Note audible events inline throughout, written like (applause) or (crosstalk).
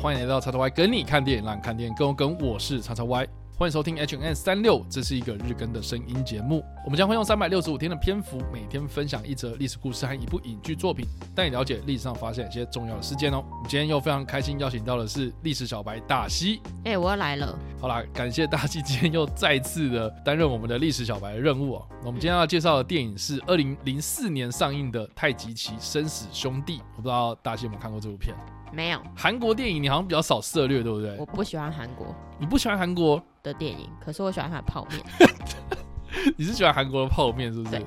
欢迎来到叉叉 Y 跟你看电影，让你看电影更有梗。我是叉叉 Y，欢迎收听 H N 三六，这是一个日更的声音节目。我们将会用三百六十五天的篇幅，每天分享一则历史故事和一部影剧作品，带你了解历史上发生一些重要的事件哦。我们今天又非常开心邀请到的是历史小白大西。哎、我要来了。好啦，感谢大西今天又再次的担任我们的历史小白的任务哦。我们今天要介绍的电影是二零零四年上映的《太极旗生死兄弟》，我不知道大西有没有看过这部片。没有，韩国电影你好像比较少涉略，对不对我？不喜欢韩国你不喜欢韩国，的电影，可是我喜欢它的泡面。(laughs) (laughs) 你是喜欢韩国的泡面，是不是？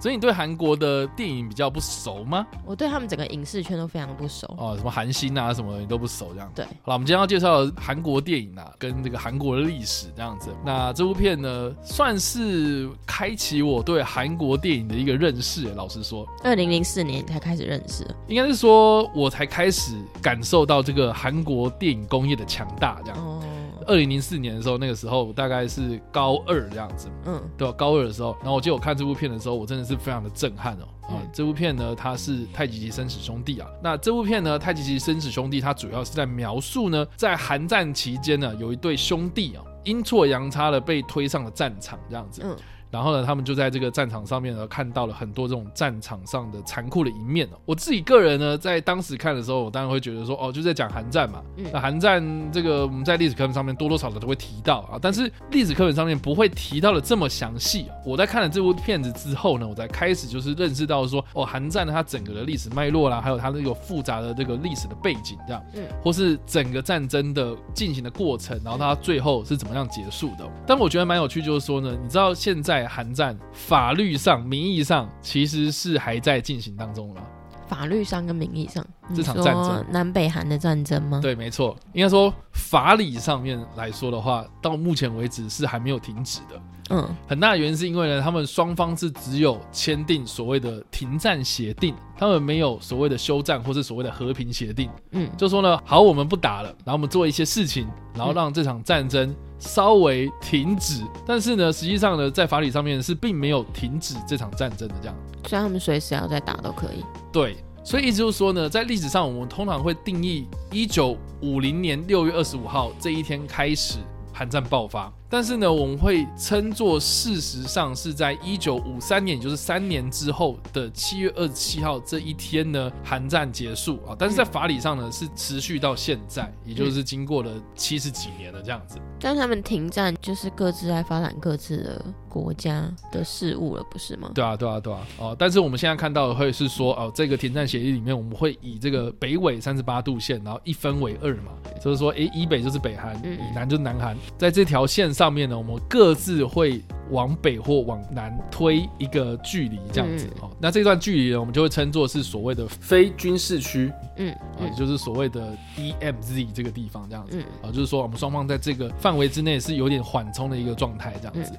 所以你对韩国的电影比较不熟吗？我对他们整个影视圈都非常不熟。哦，什么韩星啊什么的你都不熟这样。对，好了，我们今天要介绍的韩国电影啊，跟这个韩国的历史这样子。那这部片呢，算是开启我对韩国电影的一个认识。老实说，二零零四年才开始认识，应该是说我才开始感受到这个韩国电影工业的强大。这样，哦，二零零四年的时候，那个时候大概是高二这样子。嗯，对吧？高二的时候，然后我记得我看这部片的时候，我真的是非常的震撼哦。啊、嗯这部片呢，它是《太极旗生死兄弟》啊。那这部片呢，《太极旗生死兄弟》它主要是在描述呢，在韩战期间呢，有一对兄弟啊，阴错阳差的被推上了战场，这样子。嗯然后呢，他们就在这个战场上面呢，看到了很多这种战场上的残酷的一面哦。我自己个人呢，在当时看的时候，我当然会觉得说，哦，就在讲韩战嘛。嗯那韩战这个我们在历史课本上面多多少少都会提到啊，但是历史课本上面不会提到的这么详细。我在看了这部片子之后呢，我才开始就是认识到说，哦，韩战呢它整个的历史脉络啦，还有它那个复杂的这个历史的背景这样，嗯或是整个战争的进行的过程，然后它最后是怎么样结束的。但我觉得蛮有趣，就是说呢，你知道现在韩战法律上、名义上其实是还在进行当中了？法律上跟名义上，这场战争南北韩的战争吗？对，没错，应该说法理上面来说的话，到目前为止是还没有停止的。嗯很大的原因是因为呢，他们双方是只有签订所谓的停战协定，他们没有所谓的休战或是所谓的和平协定。嗯就说呢，好，我们不打了，然后我们做一些事情，然后让这场战争稍微停止。但是呢，实际上呢，在法理上面是并没有停止这场战争的这样。虽然他们随时要再打都可以。对，所以意思就是说呢，在历史上我们通常会定义一九五零年六月二十五号这一天开始韩战爆发，但是呢，我们会称作事实上是在一九五三年，也就是三年之后的七月二十七号这一天呢，韩战结束啊。但是在法理上呢，是持续到现在，也就是经过了七十几年了这样子。但他们停战就是各自在发展各自的国家的事务了，不是吗？对啊，对啊，对啊，哦，但是我们现在看到的会是说，哦，这个停战协议里面，我们会以这个北纬三十八度线，然后一分为二嘛，就是说，诶，以北就是北韩，嗯以南就是南韩，在这条线上面呢，我们各自会往北或往南推一个距离，这样子、嗯哦。那这段距离呢，我们就会称作是所谓的非军事区，嗯啊、嗯也就是所谓的 DMZ 这个地方这样子。嗯啊，就是说我们双方在这个范围之内是有点缓冲的一个状态，这样子。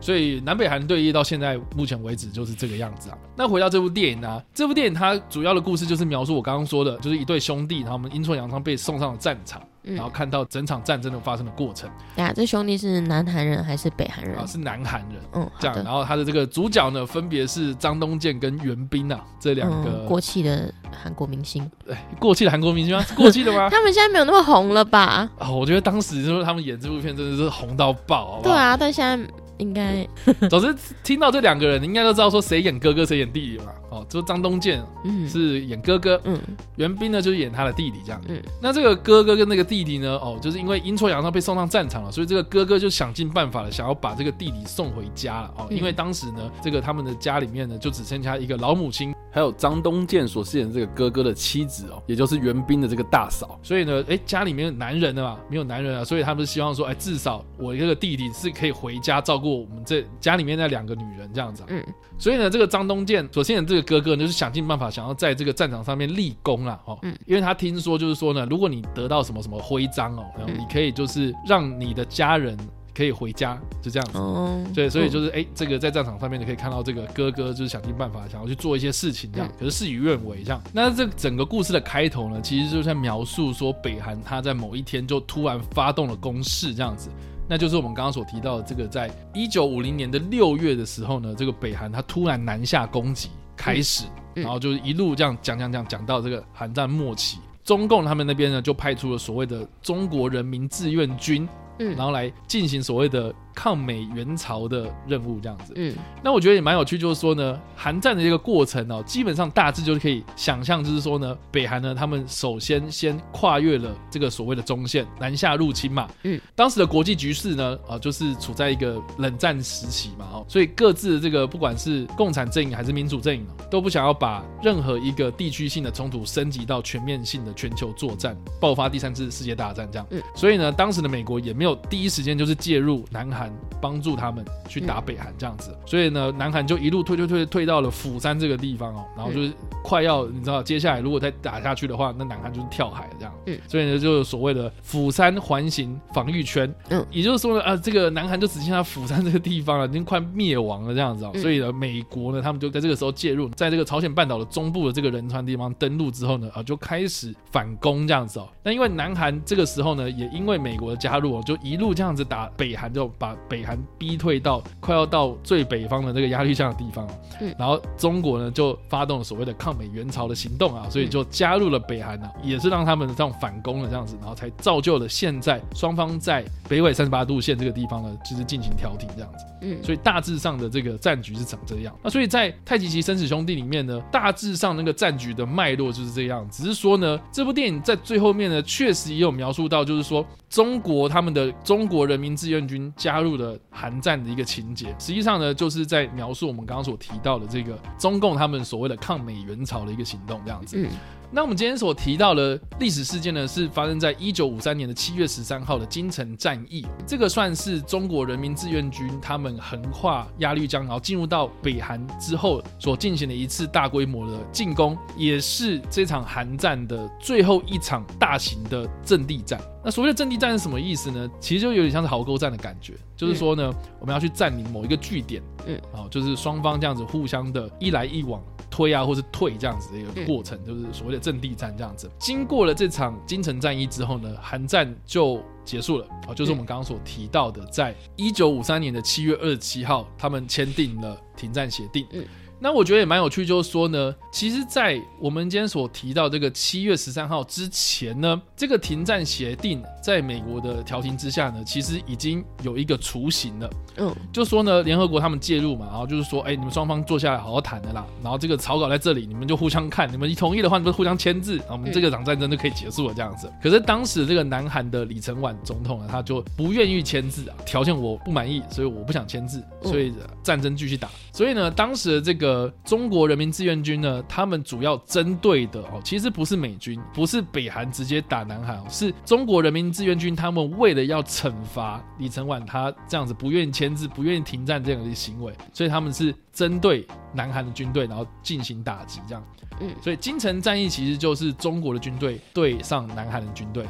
所以南北韩对弈到现在目前为止就是这个样子啊。那回到这部电影呢、这部电影它主要的故事就是描述我刚刚说的，就是一对兄弟，他们阴错阳差被送上了战场，嗯然后看到整场战争的发生的过程对啊这兄弟是南韩人还是北韩人啊，？是南韩人。嗯，这样，然后他的这个主角呢，分别是张东健跟袁彬啊，这两个、嗯，过气的韩国明星，对过气的韩国明星吗？是 (laughs) 过气的吗？他们现在没有那么红了吧？啊、我觉得当时就是他们演这部片真的是红到爆，好好？对啊，但现在应该，(laughs) 总之听到这两个人，你应该都知道说谁演哥哥谁演弟弟嘛。哦，就是张东健嗯是演哥哥，嗯袁彬呢就是演他的弟弟这样。嗯那这个哥哥跟那个弟弟呢，哦，就是因为阴错阳差被送上战场了，所以这个哥哥就想尽办法了想要把这个弟弟送回家了哦。嗯因为当时呢，这个他们的家里面呢就只剩下一个老母亲，还有张东健所饰演的这个哥哥的妻子哦，也就是袁彬的这个大嫂。所以呢，哎，家里面男人的嘛，没有男人啊，所以他们是希望说，哎，至少我这个弟弟是可以回家照顾我们这家里面那两个女人这样子、啊。嗯所以呢，这个张东健所饰演的这个哥哥呢，就是想尽办法想要在这个战场上面立功啦，哦，嗯。因为他听说就是说呢，如果你得到什么什么徽章哦，然后嗯你可以就是让你的家人可以回家，就这样子。哦，对，所以就嗯是哎、这个在战场上面你可以看到这个哥哥就是想尽办法想要去做一些事情这样，嗯。可是事与愿违这样。那这整个故事的开头呢，其实就在描述说北韩他在某一天就突然发动了攻势这样子。那就是我们刚刚所提到的这个，在一九五零年的六月的时候呢，这个北韩他突然南下攻击开始，嗯然后就是一路这样讲讲讲讲到这个韩战末期。中共他们那边呢就派出了所谓的中国人民志愿军，嗯然后来进行所谓的抗美援朝的任务，这样子。嗯那我觉得也蛮有趣，就是说呢，韩战的这个过程哦，基本上大致就是可以想象，就是说呢，北韩呢，他们首先先跨越了这个所谓的中线，南下入侵嘛。嗯，当时的国际局势呢，啊、就是处在一个冷战时期嘛，哦，所以各自的这个不管是共产阵营还是民主阵营哦，都不想要把任何一个地区性的冲突升级到全面性的全球作战，爆发第三次世界大战这样。嗯，所以呢，当时的美国也没有第一时间就是介入南韩，帮助他们去打北韩这样子。所以呢，南韩就一路退退退退到了釜山这个地方哦，然后就是快要你知道，接下来如果再打下去的话，那南韩就是跳海这样。嗯，所以呢，就有所谓的釜山环形防御圈。嗯，也就是说呢，啊，这个南韩就只剩下釜山这个地方了，已经快灭亡了这样子哦。嗯所以呢，美国呢，他们就在这个时候介入，在这个朝鲜半岛的中部的这个仁川地方登陆之后呢，啊，就开始反攻这样子哦。那因为南韩这个时候呢，也因为美国的加入哦，就一路这样子打北韩，就把北韩逼退到快要到最北方的那个压力下的地方然后中国呢就发动了所谓的抗美援朝的行动啊，所以就加入了北韩啊，也是让他们这样反攻了这样子，然后才造就了现在双方在北纬三十八度线这个地方呢，就是进行调停这样子。嗯所以大致上的这个战局是长这样。那所以在太极旗生死兄弟里面呢，大致上那个战局的脉络就是这样。只是说呢，这部电影在最后面呢，确实也有描述到，就是说中国他们的中国人民志愿军加入了韩战的一个情节。实际上呢，就是在描述我们刚刚所提到的这个中共他们所谓的抗美援朝的一个行动这样子。嗯那我们今天所提到的历史事件呢，是发生在一九五三年的七月十三号的金城战役。这个算是中国人民志愿军他们横跨鸭绿江，然后进入到北韩之后所进行的一次大规模的进攻，也是这场韩战的最后一场大型的阵地战。那所谓的阵地战是什么意思呢？其实就有点像是壕沟战的感觉，就是说呢，我们要去占领某一个据点，嗯，啊，就是双方这样子互相的一来一往。推啊，或是退这样子的一个过程，就是所谓的阵地战这样子。经过了这场金城战役之后呢，韩战就结束了啊，就是我们刚刚所提到的，在一九五三年的七月二十七号，他们签订了停战协定。嗯那我觉得也蛮有趣，就是说呢，其实，在我们今天所提到这个七月十三号之前呢，这个停战协定在美国的调停之下呢，其实已经有一个雏形了。嗯就说呢，联合国他们介入嘛，然后就是说，哎，你们双方坐下来好好谈的啦，然后这个草稿在这里，你们就互相看，你们一同意的话，你们互相签字，然后我们这个场战争就可以结束了这样子。可是当时这个南韩的李承晚总统呢，他就不愿意签字啊，条件我不满意，所以我不想签字，所以呃战争继续打。所以呢，当时的这个中国人民志愿军呢，他们主要针对的哦，其实不是美军，不是北韩直接打南韩哦，是中国人民志愿军，他们为了要惩罚李承晚他这样子不愿意签字、不愿意停战这样的行为，所以他们是针对南韩的军队，然后进行打击这样。嗯所以金城战役其实就是中国的军队对上南韩的军队。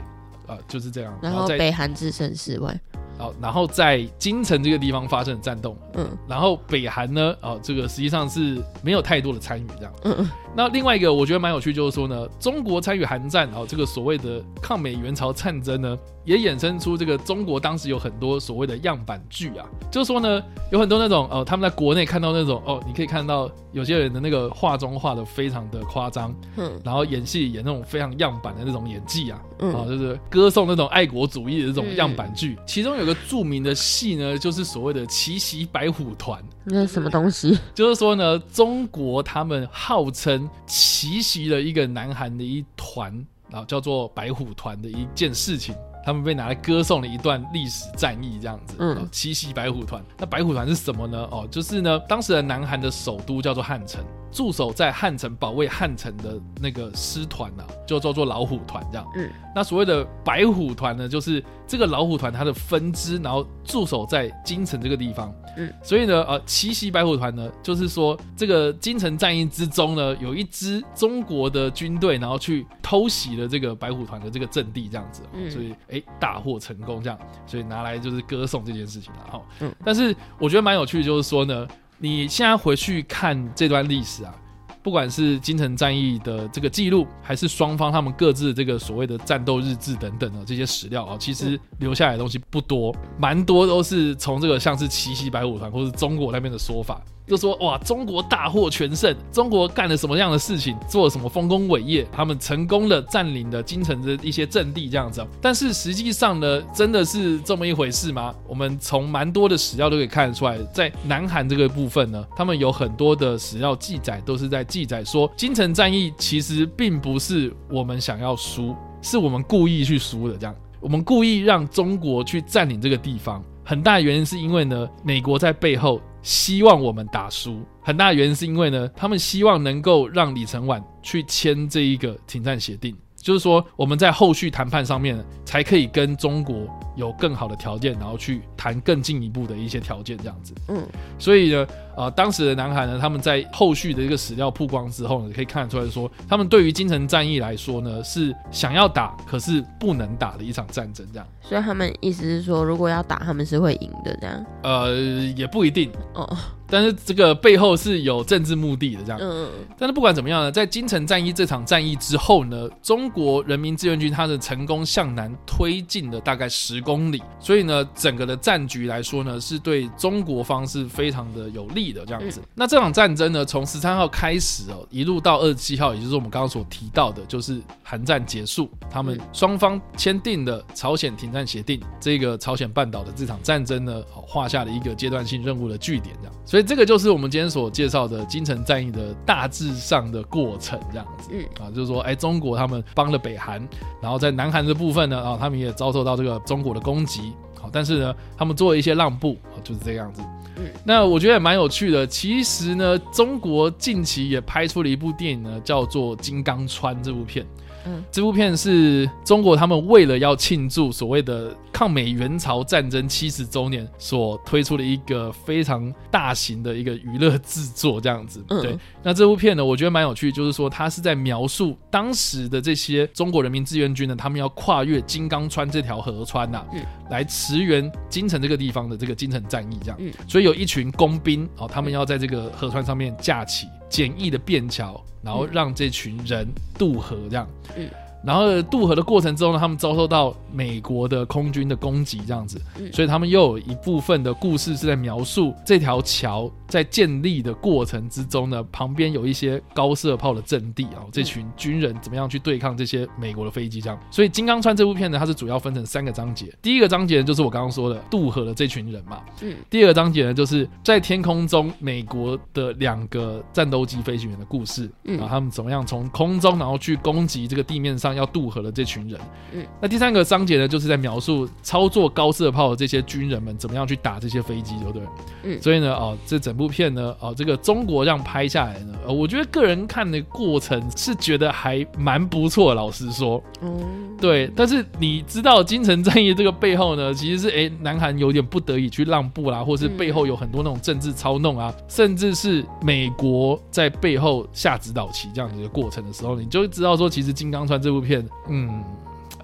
呃、就是这样。然后在北韩置身事外，好，然后在京城这个地方发生了战斗，嗯。然后北韩呢，哦，这个实际上是没有太多的参与这样。嗯嗯。那另外一个我觉得蛮有趣，就是说呢，中国参与韩战，哦这个所谓的抗美援朝战争呢，也衍生出这个中国当时有很多所谓的样板剧啊，就是说呢，有很多那种哦，他们在国内看到那种哦，你可以看到有些人的那个化妆化的非常的夸张，嗯。然后演戏演那种非常样板的那种演技啊，啊、嗯就是歌颂那种爱国主义的这种样板剧。其中有个著名的戏呢，就是所谓的奇袭白虎团，那什么东西？就是说呢，中国他们号称奇袭了一个南韩的一团，然后叫做白虎团的一件事情。他们被拿来歌颂了一段历史战役，这样子。嗯哦奇袭白虎团。那白虎团是什么呢？哦，就是呢，当时的南韩的首都叫做汉城，驻守在汉城保卫汉城的那个师团啊，就叫做老虎团这样。嗯，那所谓的白虎团呢，就是这个老虎团它的分支，然后驻守在京城这个地方。嗯，所以呢，呃，奇袭白虎团呢，就是说这个京城战役之中呢，有一支中国的军队，然后去偷袭了这个白虎团的这个阵地，这样子。嗯所以哎，大获成功这样，所以拿来就是歌颂这件事情了哈。嗯但是我觉得蛮有趣的，就是说呢，你现在回去看这段历史啊，不管是金城战役的这个记录，还是双方他们各自这个所谓的战斗日志等等的这些史料啊，其实留下来的东西不多，蛮多都是从这个像是奇袭白虎团或是中国那边的说法。就说哇，中国大获全胜，中国干了什么样的事情，做了什么丰功伟业，他们成功的占领了京城的一些阵地，这样子。但是实际上呢，真的是这么一回事吗？我们从蛮多的史料都可以看得出来，在南韩这个部分呢，他们有很多的史料记载，都是在记载说，京城战役其实并不是我们想要输，是我们故意去输的，这样，我们故意让中国去占领这个地方。很大原因是因为呢，美国在背后。希望我们打输，很大原因是因为呢，他们希望能够让李承晚去签这一个停战协定，就是说我们在后续谈判上面才可以跟中国有更好的条件，然后去谈更进一步的一些条件，这样子。嗯，所以呢。啊，当时的南韩呢，他们在后续的一个史料曝光之后呢，可以看得出来说，他们对于金城战役来说呢，是想要打，可是不能打的一场战争，这样。所以他们意思是说，如果要打，他们是会赢的，这样。呃，也不一定哦。但是这个背后是有政治目的的，这样。嗯。但是不管怎么样呢，在金城战役这场战役之后呢，中国人民志愿军他的成功向南推进了大概十公里，所以呢，整个的战局来说呢，是对中国方是非常的有利。的这样子，那这场战争呢，从十三号开始哦，一路到二十七号，也就是我们刚刚所提到的，就是韩战结束，他们双方签订的朝鲜停战协定，这个朝鲜半岛的这场战争呢，好画下了一个阶段性任务的据点，这样。所以这个就是我们今天所介绍的金城战役的大致上的过程，这样子。嗯啊，就是说，哎，中国他们帮了北韩，然后在南韩的部分呢，啊，他们也遭受到这个中国的攻击，好，但是呢，他们做了一些让步，就是这个样子。嗯，那我觉得也蛮有趣的。其实呢，中国近期也拍出了一部电影呢，叫做《金刚川》这部片。嗯，这部片是中国他们为了要庆祝所谓的抗美援朝战争七十周年所推出的一个非常大型的一个娱乐制作，这样子。对，那这部片呢，我觉得蛮有趣，就是说它是在描述当时的这些中国人民志愿军呢，他们要跨越金刚川这条河川呐，来驰援金城这个地方的这个金城战役，这样。所以有一群工兵哦，他们要在这个河川上面架起简易的便桥。然后让这群人渡河，这样。嗯。然后渡河的过程中呢，他们遭受到美国的空军的攻击，这样子。嗯。所以他们又有一部分的故事是在描述这条桥在建立的过程之中呢，旁边有一些高射炮的阵地啊，这群军人怎么样去对抗这些美国的飞机，这样。所以《金刚川》这部片呢，它是主要分成三个章节。第一个章节就是我刚刚说的渡河的这群人嘛。嗯。第二个章节呢，就是在天空中美国的两个战斗机飞行员的故事。嗯。啊，他们怎么样从空中然后去攻击这个地面上。要渡河的这群人，嗯，那第三个章节呢，就是在描述操作高射炮的这些军人们怎么样去打这些飞机，对不对？嗯，所以呢，哦，这整部片呢，哦，这个中国这样拍下来呢，我觉得个人看的过程是觉得还蛮不错，老实说，哦，对。但是你知道金城战役这个背后呢，其实是哎，南韩有点不得已去让步啦，或是背后有很多那种政治操弄啊，甚至是美国在背后下指导棋这样子的一个过程的时候，你就知道说，其实金刚川这部。片，嗯。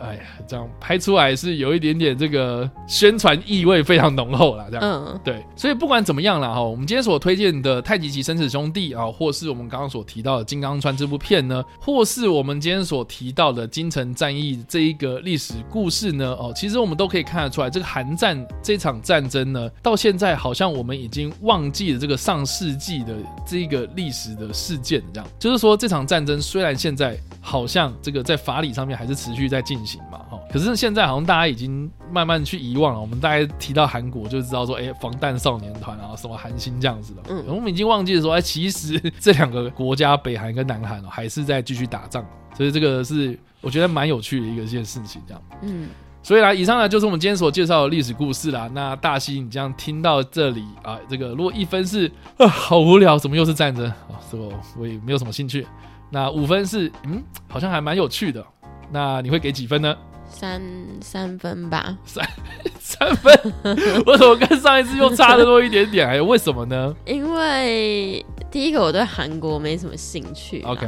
哎呀，这样拍出来是有一点点这个宣传意味非常浓厚了，这样，嗯，对，所以不管怎么样了哈，我们今天所推荐的《太极旗生死兄弟》啊，或是我们刚刚所提到的《金刚川》这部片呢，或是我们今天所提到的金城战役这一个历史故事呢，哦，其实我们都可以看得出来，这个韩战这场战争呢，到现在好像我们已经忘记了这个上世纪的这一个历史的事件，这样，就是说这场战争虽然现在好像这个在法理上面还是持续在进。行嘛，哈，可是现在好像大家已经慢慢去遗忘了。我们大概提到韩国就知道说，哎，防弹少年团啊，什么韩星这样子的。嗯，我们已经忘记了说，哎，其实这两个国家，北韩跟南韩哦，还是在继续打仗。所以这个是我觉得蛮有趣的一个一件事情，这样。嗯，所以啦，以上呢就是我们今天所介绍的历史故事啦。那大西，你这样听到这里啊，这个如果一分是啊，好无聊，怎么又是战争啊？这个我也没有什么兴趣。那五分是嗯，好像还蛮有趣的。那你会给几分呢？三三分吧。三 (laughs) 三分，(laughs) 我怎么跟上一次又差的多一点点？还有为什么呢？因为第一个我对韩国没什么兴趣。OK。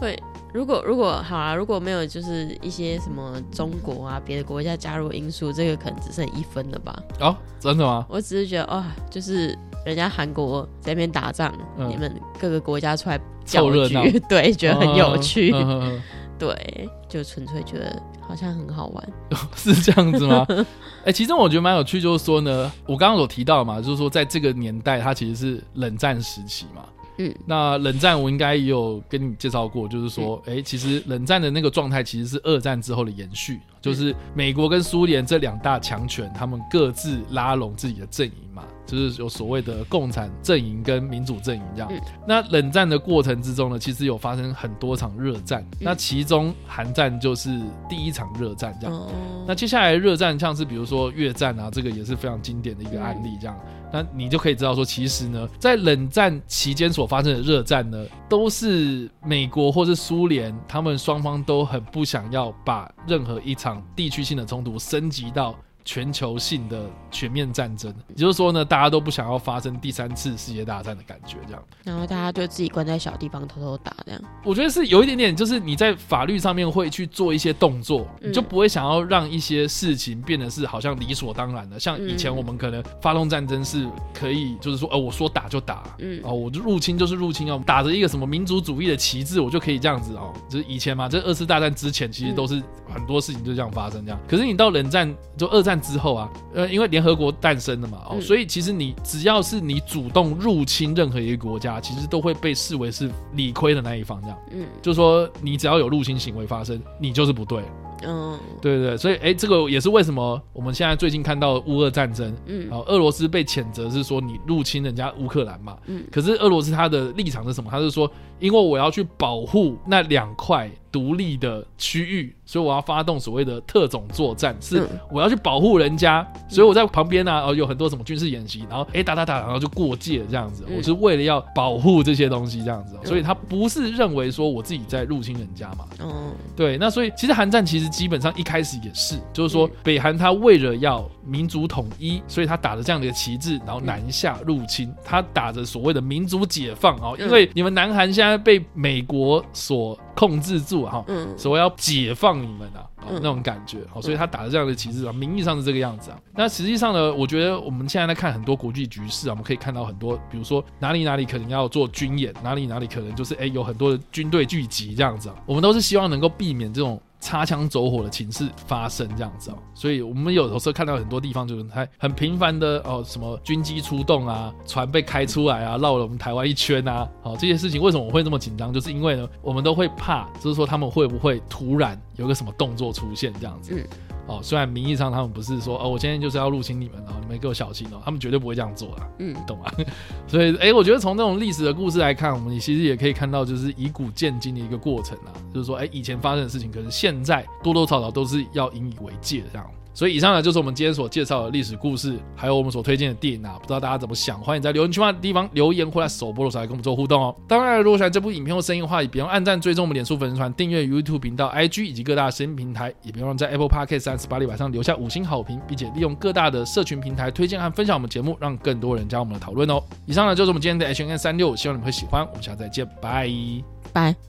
会。如果如果好啊，如果没有就是一些什么中国啊别的国家加入因素，这个可能只剩一分了吧？哦，真的吗？我只是觉得哦，就是人家韩国在那边打仗，嗯你们各个国家出来搅凑热闹局，(laughs) 对，觉得很有趣，嗯嗯嗯对，就纯粹觉得好像很好玩。(laughs) 是这样子吗？(laughs) 哎、其实我觉得蛮有趣，就是说呢，我刚刚有提到嘛，就是说在这个年代，它其实是冷战时期嘛。嗯，那冷战我应该也有跟你介绍过，就是说，哎、其实冷战的那个状态其实是二战之后的延续，就是美国跟苏联这两大强权，他们各自拉拢自己的阵营嘛，就是有所谓的共产阵营跟民主阵营这样。嗯。那冷战的过程之中呢，其实有发生很多场热战，那其中韩战就是第一场热战这样。哦，那接下来热战像是比如说越战啊，这个也是非常经典的一个案例，这样，那你就可以知道说，其实呢，在冷战期间所发生的热战呢，都是美国或是苏联，他们双方都很不想要把任何一场地区性的冲突升级到。全球性的全面战争，也就是说呢，大家都不想要发生第三次世界大战的感觉，这样。然后大家就自己关在小地方偷偷打这样。我觉得是有一点点，就是你在法律上面会去做一些动作，嗯你就不会想要让一些事情变得是好像理所当然的。像以前嗯我们可能发动战争是可以，就是说，呃，我说打就打，嗯哦，我就入侵就是入侵哦，打着一个什么民族主义的旗帜，我就可以这样子哦。就是以前嘛，这二次大战之前其实都是很多事情就这样发生这样。可是你到冷战就二战之后啊，呃，因为联合国诞生了嘛，哦，嗯。所以其实你只要是你主动入侵任何一个国家，其实都会被视为是理亏的那一方这样。嗯。就是说你只要有入侵行为发生，你就是不对，嗯。对对对，所以哎，这个也是为什么我们现在最近看到乌俄战争，嗯。啊，俄罗斯被谴责是说你入侵人家乌克兰嘛，嗯。可是俄罗斯他的立场是什么？他是说，因为我要去保护那两块独立的区域，所以我要发动所谓的特种作战，是嗯。我要去保护人家，所以我在旁边呢、哦，有很多什么军事演习，然后哎打打打，然后就过界这样子，嗯。我是为了要保护这些东西这样子、所以他不是认为说我自己在入侵人家嘛，嗯。对，那所以其实韩战其实基本上一开始也是，就是说嗯北韩他为了要民族统一，所以他打着这样的一个旗帜，然后南下入侵，他打着所谓的民族解放哦，因嗯为你们南韩现在被美国所控制住啊哈。嗯所谓要解放你们啊，那种感觉，哦，所以他打着这样的旗帜啊，名义上是这个样子啊。那实际上呢，我觉得我们现在在看很多国际局势啊，我们可以看到很多，比如说哪里哪里可能要做军演，哪里哪里可能就是哎有很多的军队聚集这样子啊，我们都是希望能够避免这种。擦枪走火的情势发生这样子哦，所以我们有的时候看到很多地方就是还很频繁的哦，什么军机出动啊，船被开出来啊，绕了我们台湾一圈啊，好、这些事情为什么我会这么紧张？就是因为呢，我们都会怕，就是说他们会不会突然有个什么动作出现这样子。哦，虽然名义上他们不是说哦，我今天就是要入侵你们哦，你们给我小心哦，他们绝对不会这样做的。嗯懂吗？(laughs) 所以，哎、我觉得从那种历史的故事来看，我们其实也可以看到，就是以古鉴今的一个过程啊，就是说，哎、以前发生的事情，可能现在多多少少都是要引以为戒的这样。所以，以上呢就是我们今天所介绍的历史故事，还有我们所推荐的电影啊，不知道大家怎么想？欢迎在留言区的地方留言或在首播的时候来跟我们做互动哦。当然，如果喜欢这部影片或声音的话，也别忘按赞、追踪我们脸书粉丝团、订阅 YouTube 频道、IG 以及各大声音平台，也别忘在 Apple Podcast 三十八里晚上留下五星好评，并且利用各大的社群平台推荐和分享我们节目，让更多人加入我们的讨论哦。以上呢就是我们今天的 H N 三六，希望你们会喜欢。我们下次再见，拜。拜。